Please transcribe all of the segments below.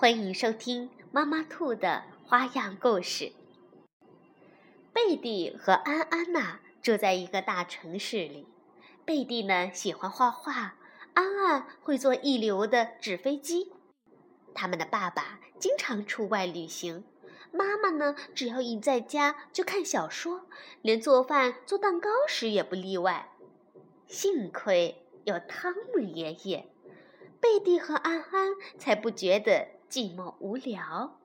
欢迎收听妈妈兔的花样故事。贝蒂和安安呐住在一个大城市里。贝蒂呢喜欢画画，安安会做一流的纸飞机。他们的爸爸经常出外旅行，妈妈呢只要一在家就看小说，连做饭做蛋糕时也不例外。幸亏有汤姆爷爷，贝蒂和安安才不觉得。寂寞无聊，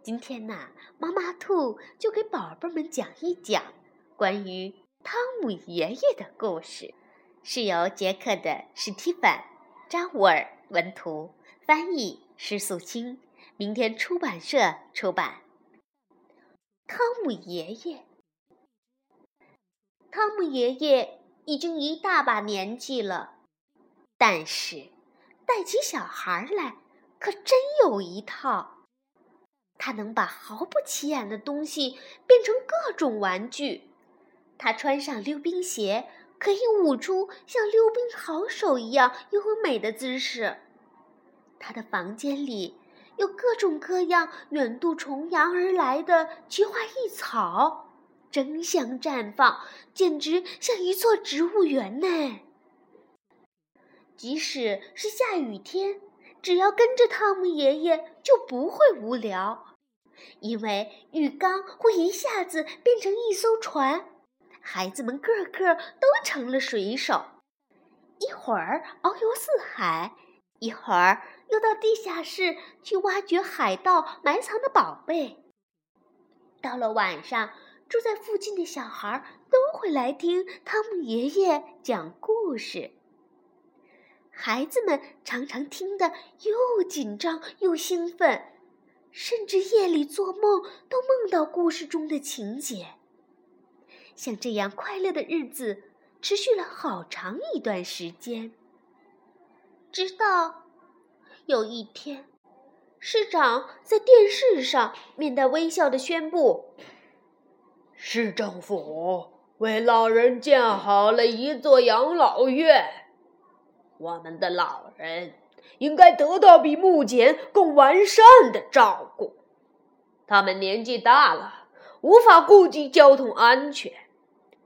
今天呢，妈妈兔就给宝贝们讲一讲关于汤姆爷爷的故事，是由杰克的史蒂芬·扎沃尔文图，翻译施素清，明天出版社出版。汤姆爷爷，汤姆爷爷已经一大把年纪了，但是带起小孩来。可真有一套，他能把毫不起眼的东西变成各种玩具。他穿上溜冰鞋，可以舞出像溜冰好手一样优美的姿势。他的房间里有各种各样远渡重洋而来的菊花异草，争相绽放，简直像一座植物园呢。即使是下雨天。只要跟着汤姆爷爷，就不会无聊，因为浴缸会一下子变成一艘船，孩子们个个都成了水手，一会儿遨游四海，一会儿又到地下室去挖掘海盗埋藏的宝贝。到了晚上，住在附近的小孩都会来听汤姆爷爷讲故事。孩子们常常听得又紧张又兴奋，甚至夜里做梦都梦到故事中的情节。像这样快乐的日子持续了好长一段时间，直到有一天，市长在电视上面带微笑地宣布：“市政府为老人建好了一座养老院。”我们的老人应该得到比目前更完善的照顾。他们年纪大了，无法顾及交通安全，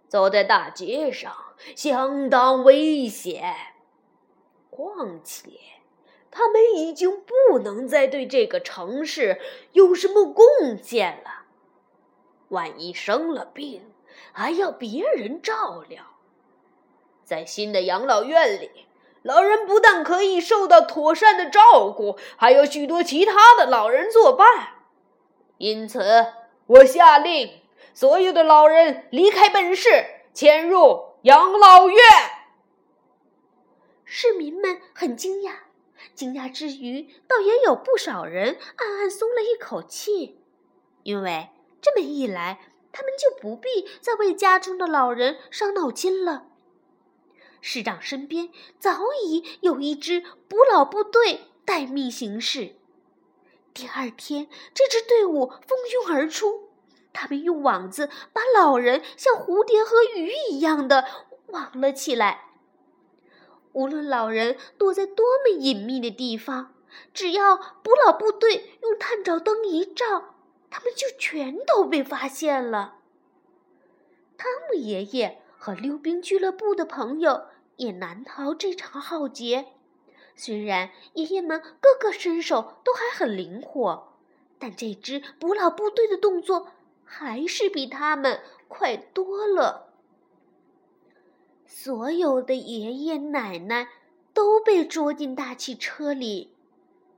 走在大街上相当危险。况且，他们已经不能再对这个城市有什么贡献了。万一生了病，还要别人照料。在新的养老院里。老人不但可以受到妥善的照顾，还有许多其他的老人作伴。因此，我下令所有的老人离开本市，迁入养老院。市民们很惊讶，惊讶之余，倒也有不少人暗暗松了一口气，因为这么一来，他们就不必再为家中的老人伤脑筋了。市长身边早已有一支捕老部队待命行事。第二天，这支队伍蜂拥而出，他们用网子把老人像蝴蝶和鱼一样的网了起来。无论老人躲在多么隐秘的地方，只要捕老部队用探照灯一照，他们就全都被发现了。汤姆爷爷。和溜冰俱乐部的朋友也难逃这场浩劫。虽然爷爷们个个身手都还很灵活，但这支捕老部队的动作还是比他们快多了。所有的爷爷奶奶都被捉进大汽车里，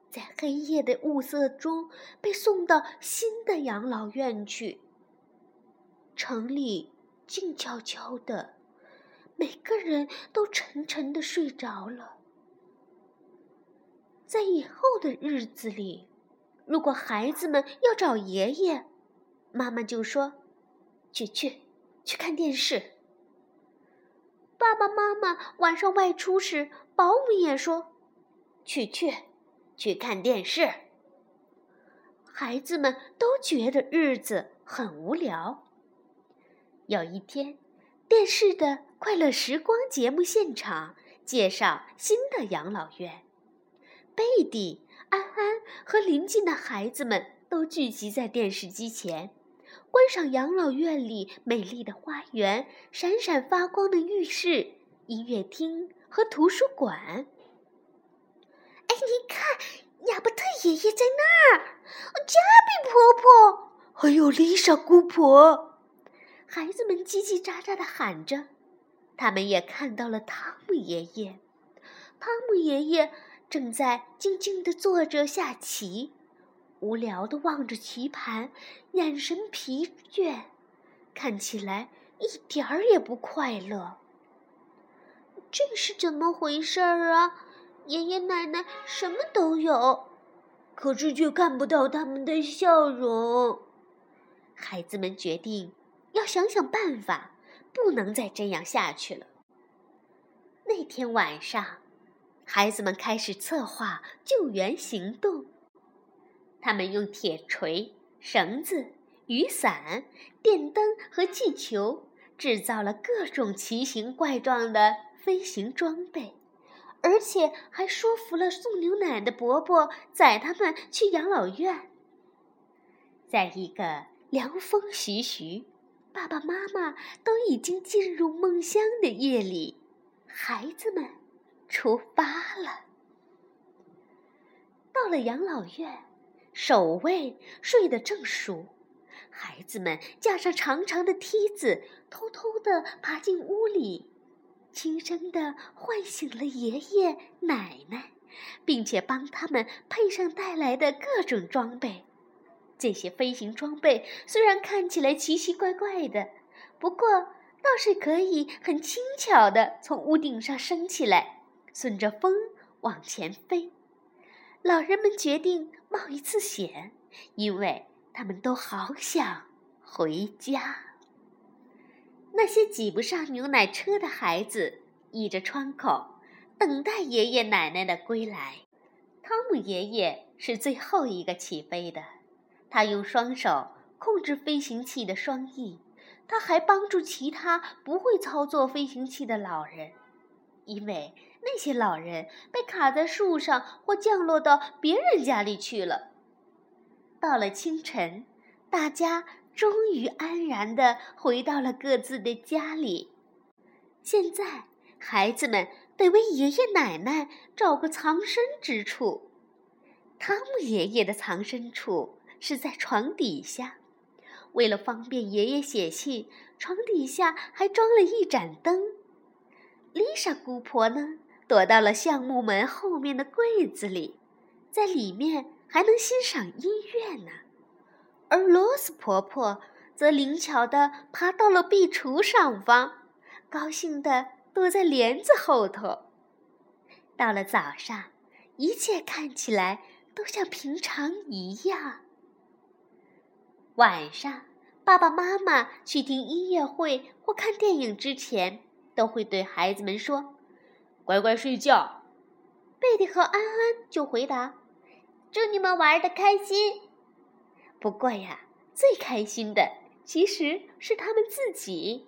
在黑夜的雾色中被送到新的养老院去。城里。静悄悄的，每个人都沉沉的睡着了。在以后的日子里，如果孩子们要找爷爷，妈妈就说：“去去，去看电视。”爸爸妈妈晚上外出时，保姆也说：“去去，去看电视。”孩子们都觉得日子很无聊。有一天，电视的《快乐时光》节目现场介绍新的养老院，贝蒂、安安和邻近的孩子们都聚集在电视机前。观赏养老院里美丽的花园、闪闪发光的浴室、音乐厅和图书馆。哎，你看，亚伯特爷爷在那儿，加比婆婆，还有丽莎姑婆，孩子们叽叽喳喳地喊着。他们也看到了汤姆爷爷，汤姆爷爷正在静静地坐着下棋。无聊地望着棋盘，眼神疲倦，看起来一点儿也不快乐。这是怎么回事儿啊？爷爷奶奶什么都有，可是却看不到他们的笑容。孩子们决定要想想办法，不能再这样下去了。那天晚上，孩子们开始策划救援行动。他们用铁锤、绳子、雨伞、电灯和气球制造了各种奇形怪状的飞行装备，而且还说服了送牛奶的伯伯载他们去养老院。在一个凉风徐徐、爸爸妈妈都已经进入梦乡的夜里，孩子们出发了。到了养老院。守卫睡得正熟，孩子们架上长长的梯子，偷偷地爬进屋里，轻声地唤醒了爷爷奶奶，并且帮他们配上带来的各种装备。这些飞行装备虽然看起来奇奇怪怪的，不过倒是可以很轻巧地从屋顶上升起来，顺着风往前飞。老人们决定冒一次险，因为他们都好想回家。那些挤不上牛奶车的孩子倚着窗口，等待爷爷奶奶的归来。汤姆爷爷是最后一个起飞的，他用双手控制飞行器的双翼，他还帮助其他不会操作飞行器的老人，因为。那些老人被卡在树上，或降落到别人家里去了。到了清晨，大家终于安然地回到了各自的家里。现在，孩子们得为爷爷奶奶找个藏身之处。汤姆爷爷的藏身处是在床底下，为了方便爷爷写信，床底下还装了一盏灯。丽莎姑婆呢？躲到了橡木门后面的柜子里，在里面还能欣赏音乐呢。而罗斯婆婆则灵巧地爬到了壁橱上方，高兴地躲在帘子后头。到了早上，一切看起来都像平常一样。晚上，爸爸妈妈去听音乐会或看电影之前，都会对孩子们说。乖乖睡觉，贝蒂和安安就回答：“祝你们玩的开心。”不过呀，最开心的其实是他们自己。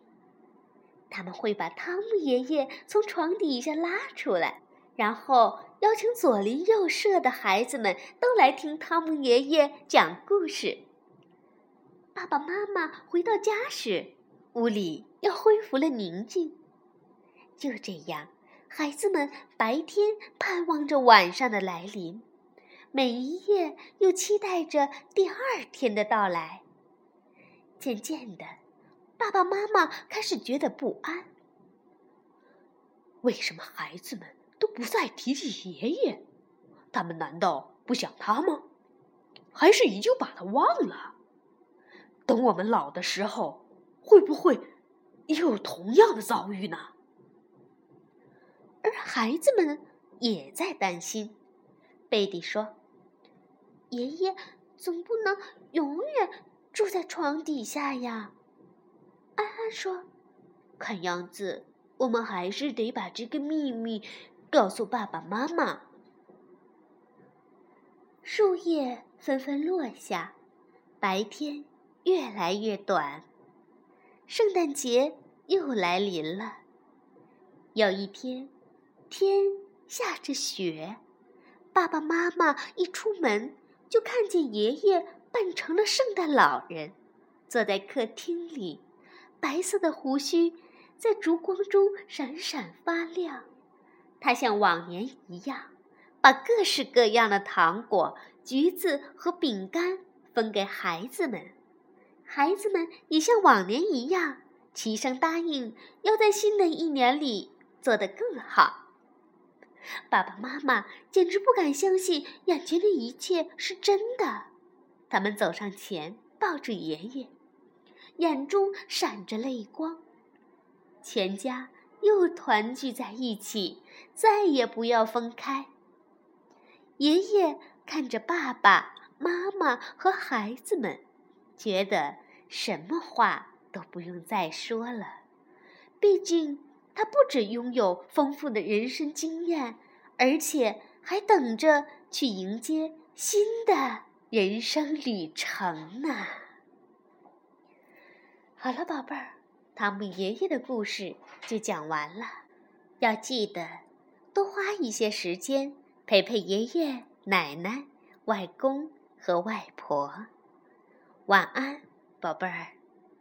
他们会把汤姆爷爷从床底下拉出来，然后邀请左邻右舍的孩子们都来听汤姆爷爷讲故事。爸爸妈妈回到家时，屋里又恢复了宁静。就这样。孩子们白天盼望着晚上的来临，每一夜又期待着第二天的到来。渐渐的，爸爸妈妈开始觉得不安。为什么孩子们都不再提起爷爷？他们难道不想他吗？还是已经把他忘了？等我们老的时候，会不会也有同样的遭遇呢？而孩子们也在担心。贝蒂说：“爷爷总不能永远住在床底下呀。安安说：“看样子，我们还是得把这个秘密告诉爸爸妈妈。”树叶纷纷落下，白天越来越短，圣诞节又来临了。有一天，天下着雪，爸爸妈妈一出门就看见爷爷扮成了圣诞老人，坐在客厅里，白色的胡须在烛光中闪闪发亮。他像往年一样。把各式各样的糖果、橘子和饼干分给孩子们，孩子们也像往年一样齐声答应要在新的一年里做得更好。爸爸妈妈简直不敢相信眼前的一切是真的，他们走上前抱住爷爷，眼中闪着泪光。全家又团聚在一起，再也不要分开。爷爷看着爸爸妈妈和孩子们，觉得什么话都不用再说了。毕竟他不只拥有丰富的人生经验，而且还等着去迎接新的人生旅程呢。好了，宝贝儿，汤姆爷爷的故事就讲完了。要记得多花一些时间。陪陪爷爷、奶奶、外公和外婆，晚安，宝贝儿。